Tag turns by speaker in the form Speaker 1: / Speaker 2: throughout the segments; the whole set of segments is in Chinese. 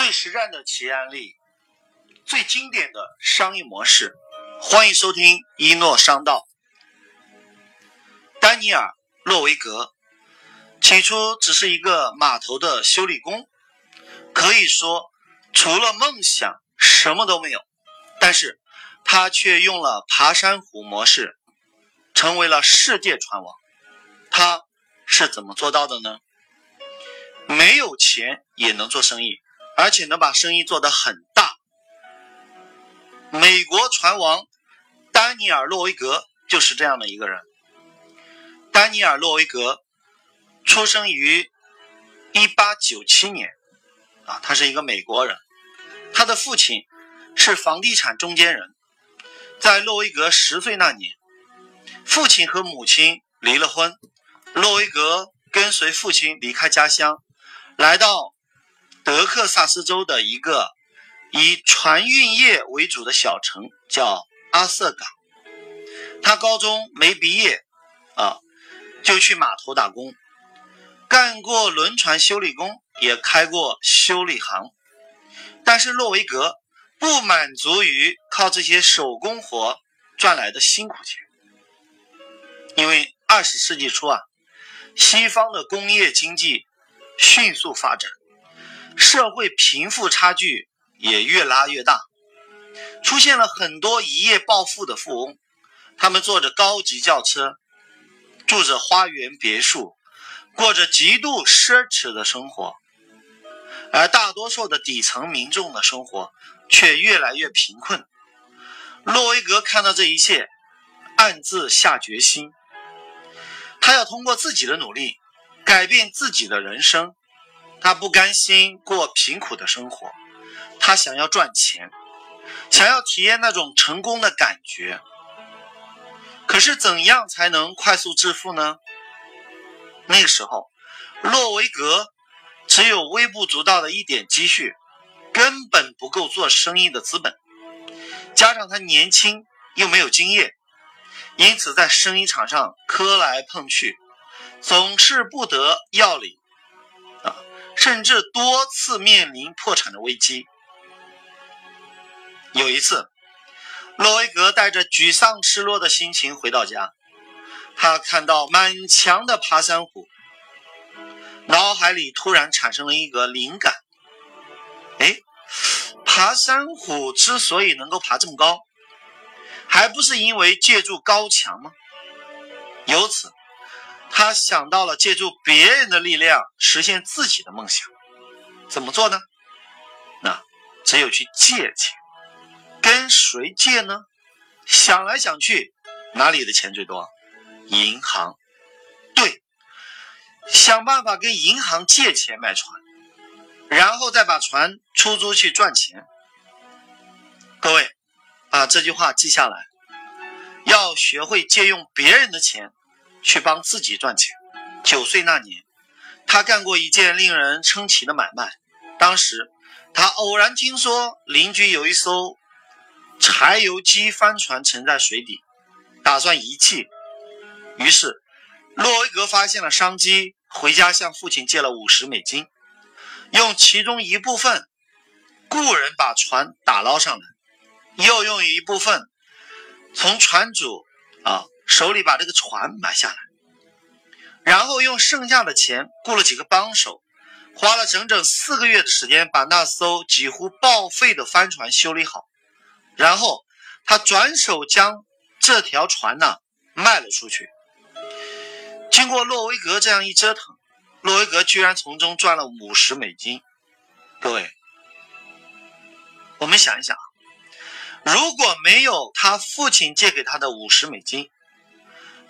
Speaker 1: 最实战的企业案例，最经典的商业模式，欢迎收听一诺商道。丹尼尔·洛维格起初只是一个码头的修理工，可以说除了梦想什么都没有。但是他却用了爬山虎模式，成为了世界船王。他是怎么做到的呢？没有钱也能做生意，而且能把生意做得很大。美国船王丹尼尔·洛维格就是这样的一个人。丹尼尔·洛维格出生于1897年，啊，他是一个美国人。他的父亲是房地产中间人。在洛维格十岁那年，父亲和母亲离了婚，洛维格跟随父亲离开家乡。来到德克萨斯州的一个以船运业为主的小城，叫阿瑟港。他高中没毕业，啊，就去码头打工，干过轮船修理工，也开过修理行。但是洛维格不满足于靠这些手工活赚来的辛苦钱，因为二十世纪初啊，西方的工业经济。迅速发展，社会贫富差距也越拉越大，出现了很多一夜暴富的富翁，他们坐着高级轿车，住着花园别墅，过着极度奢侈的生活，而大多数的底层民众的生活却越来越贫困。洛维格看到这一切，暗自下决心，他要通过自己的努力。改变自己的人生，他不甘心过贫苦的生活，他想要赚钱，想要体验那种成功的感觉。可是，怎样才能快速致富呢？那个时候，洛维格只有微不足道的一点积蓄，根本不够做生意的资本。加上他年轻又没有经验，因此在生意场上磕来碰去。总是不得要领，甚至多次面临破产的危机。有一次，洛维格带着沮丧、失落的心情回到家，他看到满墙的爬山虎，脑海里突然产生了一个灵感：哎，爬山虎之所以能够爬这么高，还不是因为借助高墙吗？由此。他想到了借助别人的力量实现自己的梦想，怎么做呢？那只有去借钱。跟谁借呢？想来想去，哪里的钱最多？银行。对，想办法跟银行借钱买船，然后再把船出租去赚钱。各位，把这句话记下来，要学会借用别人的钱。去帮自己赚钱。九岁那年，他干过一件令人称奇的买卖。当时，他偶然听说邻居有一艘柴油机帆船沉在水底，打算遗弃。于是，洛维格发现了商机，回家向父亲借了五十美金，用其中一部分雇人把船打捞上来，又用一部分从船主啊。手里把这个船买下来，然后用剩下的钱雇了几个帮手，花了整整四个月的时间把那艘几乎报废的帆船修理好。然后他转手将这条船呢卖了出去。经过洛维格这样一折腾，洛维格居然从中赚了五十美金。各位，我们想一想，如果没有他父亲借给他的五十美金，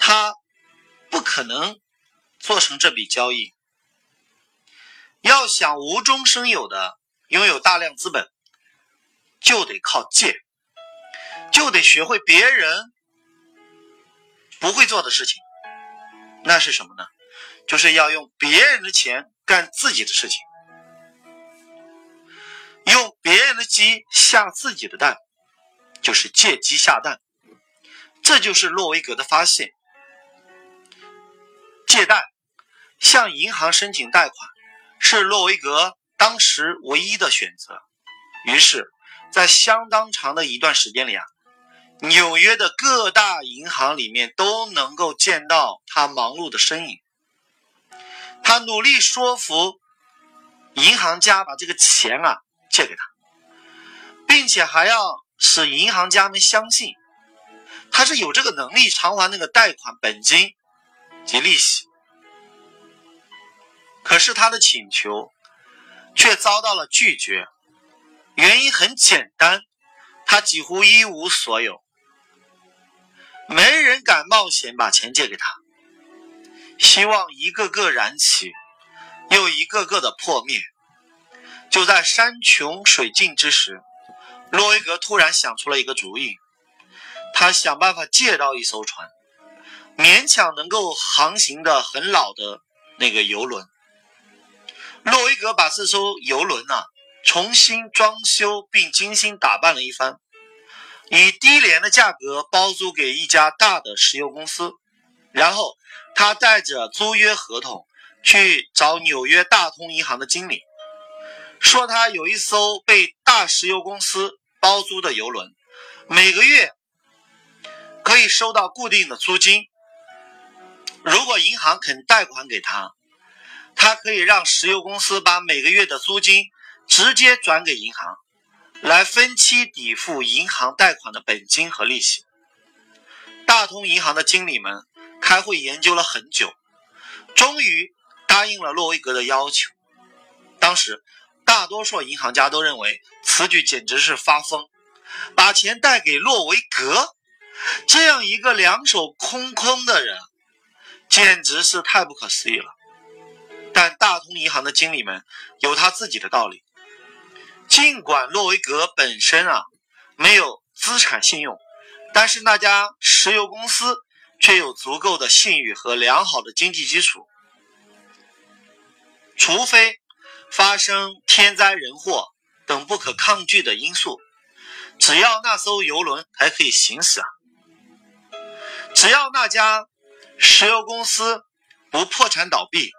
Speaker 1: 他不可能做成这笔交易。要想无中生有的拥有大量资本，就得靠借，就得学会别人不会做的事情。那是什么呢？就是要用别人的钱干自己的事情，用别人的鸡下自己的蛋，就是借鸡下蛋。这就是洛维格的发现。借贷，向银行申请贷款，是洛维格当时唯一的选择。于是，在相当长的一段时间里啊，纽约的各大银行里面都能够见到他忙碌的身影。他努力说服银行家把这个钱啊借给他，并且还要使银行家们相信他是有这个能力偿还那个贷款本金及利息。可是他的请求却遭到了拒绝。原因很简单，他几乎一无所有，没人敢冒险把钱借给他。希望一个个燃起，又一个个的破灭。就在山穷水尽之时，洛维格突然想出了一个主意，他想办法借到一艘船，勉强能够航行的很老的那个游轮。洛维格把这艘游轮啊。重新装修并精心打扮了一番，以低廉的价格包租给一家大的石油公司。然后他带着租约合同去找纽约大通银行的经理，说他有一艘被大石油公司包租的游轮，每个月可以收到固定的租金。如果银行肯贷款给他，他可以让石油公司把每个月的租金。直接转给银行，来分期抵付银行贷款的本金和利息。大通银行的经理们开会研究了很久，终于答应了洛维格的要求。当时，大多数银行家都认为此举简直是发疯，把钱贷给洛维格这样一个两手空空的人，简直是太不可思议了。但大通银行的经理们有他自己的道理。尽管洛维格本身啊没有资产信用，但是那家石油公司却有足够的信誉和良好的经济基础。除非发生天灾人祸等不可抗拒的因素，只要那艘游轮还可以行驶啊，只要那家石油公司不破产倒闭，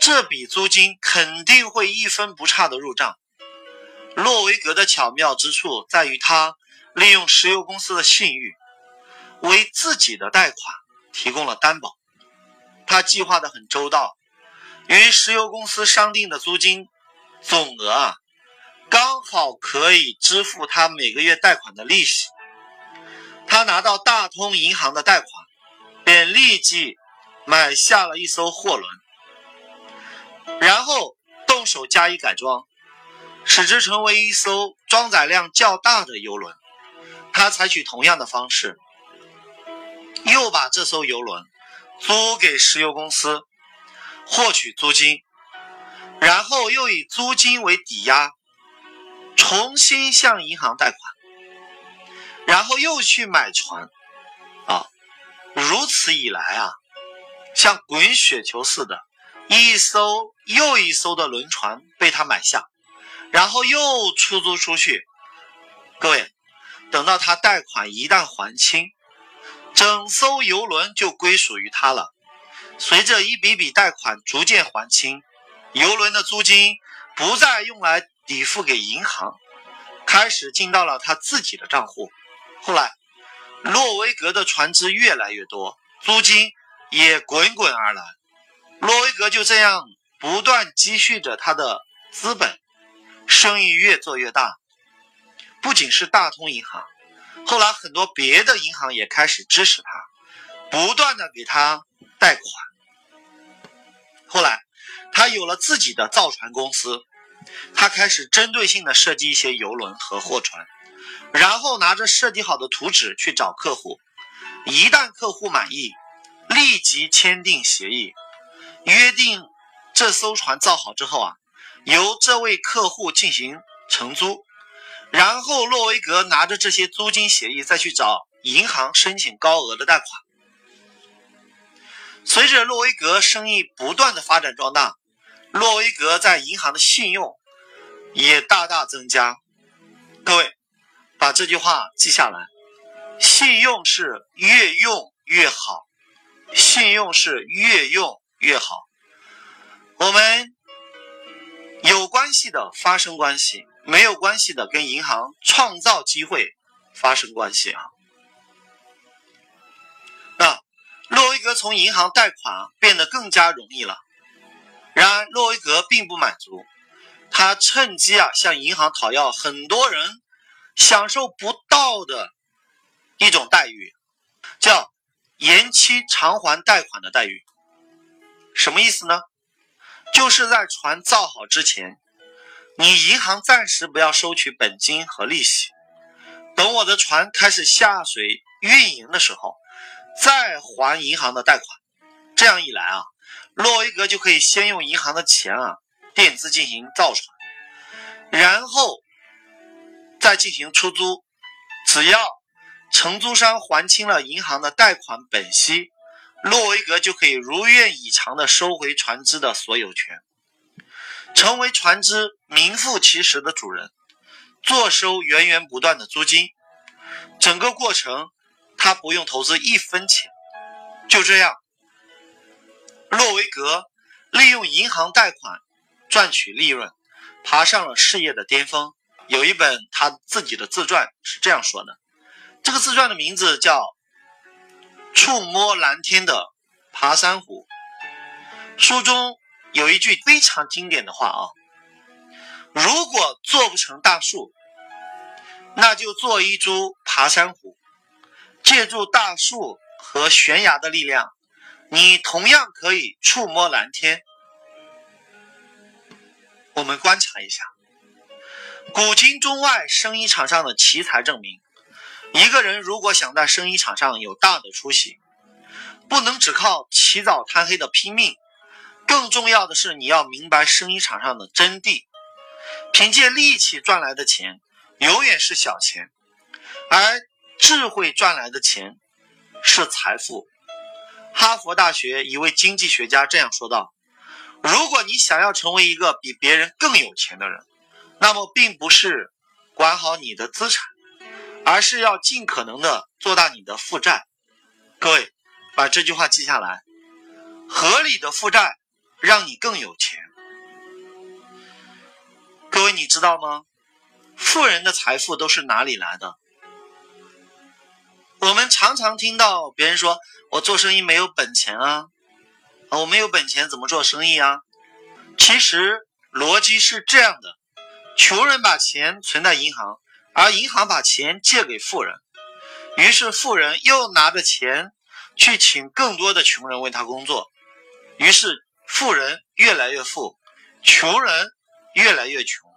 Speaker 1: 这笔租金肯定会一分不差的入账。洛维格的巧妙之处在于，他利用石油公司的信誉，为自己的贷款提供了担保。他计划的很周到，与石油公司商定的租金总额啊，刚好可以支付他每个月贷款的利息。他拿到大通银行的贷款，便立即买下了一艘货轮，然后动手加以改装。使之成为一艘装载量较大的游轮。他采取同样的方式，又把这艘游轮租给石油公司，获取租金，然后又以租金为抵押，重新向银行贷款，然后又去买船。啊，如此以来啊，像滚雪球似的，一艘又一艘的轮船被他买下。然后又出租出去，各位，等到他贷款一旦还清，整艘游轮就归属于他了。随着一笔笔贷款逐渐还清，游轮的租金不再用来抵付给银行，开始进到了他自己的账户。后来，洛维格的船只越来越多，租金也滚滚而来，洛维格就这样不断积蓄着他的资本。生意越做越大，不仅是大通银行，后来很多别的银行也开始支持他，不断的给他贷款。后来，他有了自己的造船公司，他开始针对性的设计一些游轮和货船，然后拿着设计好的图纸去找客户，一旦客户满意，立即签订协议，约定这艘船造好之后啊。由这位客户进行承租，然后洛维格拿着这些租金协议再去找银行申请高额的贷款。随着洛维格生意不断的发展壮大，洛维格在银行的信用也大大增加。各位，把这句话记下来：信用是越用越好，信用是越用越好。我们。有关系的发生关系，没有关系的跟银行创造机会发生关系啊。那洛维格从银行贷款变得更加容易了。然而，洛维格并不满足，他趁机啊向银行讨要很多人享受不到的一种待遇，叫延期偿还贷款的待遇。什么意思呢？就是在船造好之前，你银行暂时不要收取本金和利息，等我的船开始下水运营的时候。再还银行的贷款，这样一来啊，洛维格就可以先用银行的钱啊垫资进行造船，然后再进行出租。只要承租商还清了银行的贷款本息，洛维格就可以如愿以偿的收回船只的所有权，成为船只名副其实的主人，坐收源源不断的租金。整个过程。他不用投资一分钱，就这样，洛维格利用银行贷款赚取利润，爬上了事业的巅峰。有一本他自己的自传是这样说的，这个自传的名字叫《触摸蓝天的爬山虎》。书中有一句非常经典的话啊：“如果做不成大树，那就做一株爬山虎。”借助大树和悬崖的力量，你同样可以触摸蓝天。我们观察一下，古今中外生意场上的奇才证明，一个人如果想在生意场上有大的出息，不能只靠起早贪黑的拼命，更重要的是你要明白生意场上的真谛。凭借力气赚来的钱，永远是小钱，而。智慧赚来的钱是财富。哈佛大学一位经济学家这样说道：“如果你想要成为一个比别人更有钱的人，那么并不是管好你的资产，而是要尽可能的做大你的负债。”各位，把这句话记下来：合理的负债让你更有钱。各位，你知道吗？富人的财富都是哪里来的？我们常常听到别人说：“我做生意没有本钱啊，我没有本钱怎么做生意啊？”其实逻辑是这样的：穷人把钱存在银行，而银行把钱借给富人，于是富人又拿着钱去请更多的穷人为他工作，于是富人越来越富，穷人越来越穷。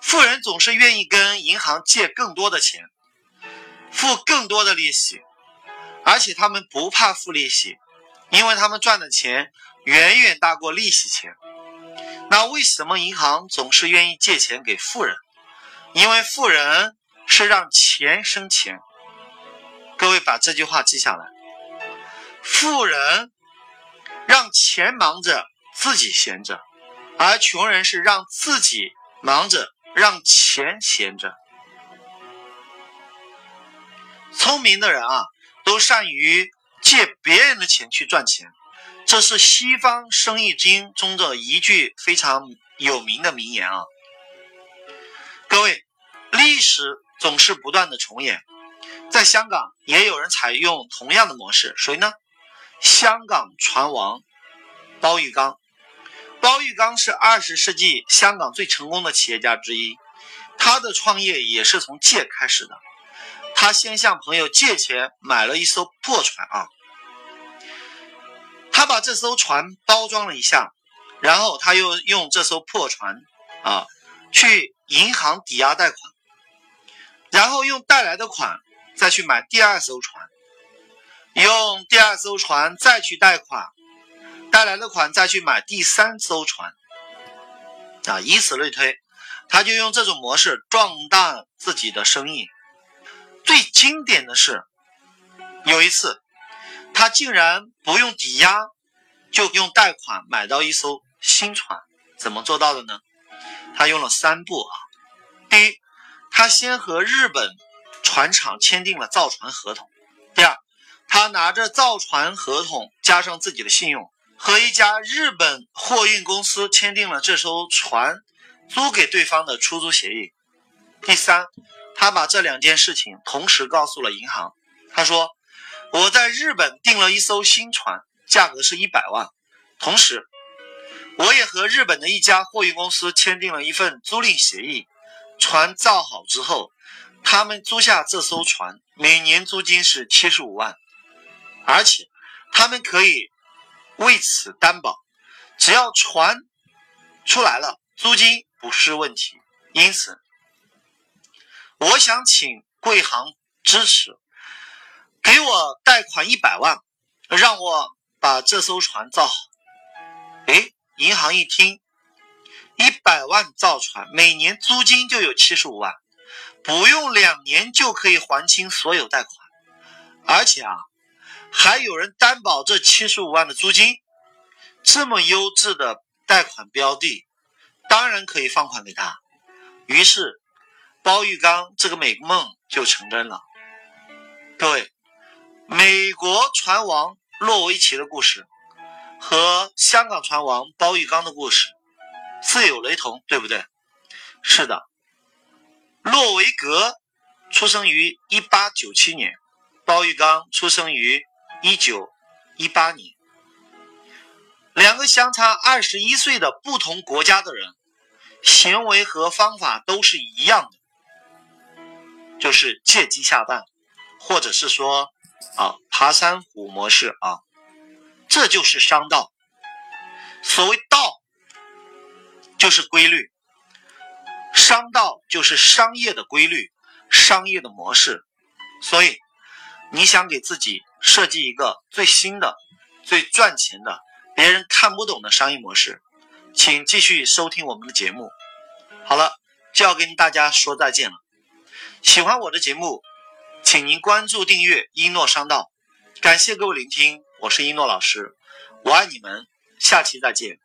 Speaker 1: 富人总是愿意跟银行借更多的钱。付更多的利息，而且他们不怕付利息，因为他们赚的钱远远大过利息钱。那为什么银行总是愿意借钱给富人？因为富人是让钱生钱。各位把这句话记下来：富人让钱忙着，自己闲着；而穷人是让自己忙着，让钱闲着。聪明的人啊，都善于借别人的钱去赚钱，这是西方生意经中的一句非常有名的名言啊。各位，历史总是不断的重演，在香港也有人采用同样的模式，谁呢？香港船王包玉刚。包玉刚是二十世纪香港最成功的企业家之一，他的创业也是从借开始的。他先向朋友借钱买了一艘破船啊，他把这艘船包装了一下，然后他又用这艘破船啊去银行抵押贷款，然后用带来的款再去买第二艘船，用第二艘船再去贷款，带来的款再去买第三艘船啊，以此类推，他就用这种模式壮大自己的生意。最经典的是，有一次，他竟然不用抵押，就用贷款买到一艘新船。怎么做到的呢？他用了三步啊。第一，他先和日本船厂签订了造船合同。第二，他拿着造船合同加上自己的信用，和一家日本货运公司签订了这艘船租给对方的出租协议。第三，他把这两件事情同时告诉了银行。他说：“我在日本订了一艘新船，价格是一百万。同时，我也和日本的一家货运公司签订了一份租赁协议。船造好之后，他们租下这艘船，每年租金是七十五万，而且他们可以。”为此担保，只要船出来了，租金不是问题。因此，我想请贵行支持，给我贷款一百万，让我把这艘船造好。哎，银行一听，一百万造船，每年租金就有七十五万，不用两年就可以还清所有贷款，而且啊。还有人担保这七十五万的租金，这么优质的贷款标的，当然可以放款给他。于是，包玉刚这个美梦就成真了。各位，美国船王洛维奇的故事和香港船王包玉刚的故事自有雷同，对不对？是的，洛维格出生于一八九七年，包玉刚出生于。一九一八年，两个相差二十一岁的不同国家的人，行为和方法都是一样的，就是借机下蛋，或者是说啊爬山虎模式啊，这就是商道。所谓道，就是规律，商道就是商业的规律，商业的模式。所以，你想给自己。设计一个最新的、最赚钱的、别人看不懂的商业模式，请继续收听我们的节目。好了，就要跟大家说再见了。喜欢我的节目，请您关注订阅一诺商道。感谢各位聆听，我是一诺老师，我爱你们，下期再见。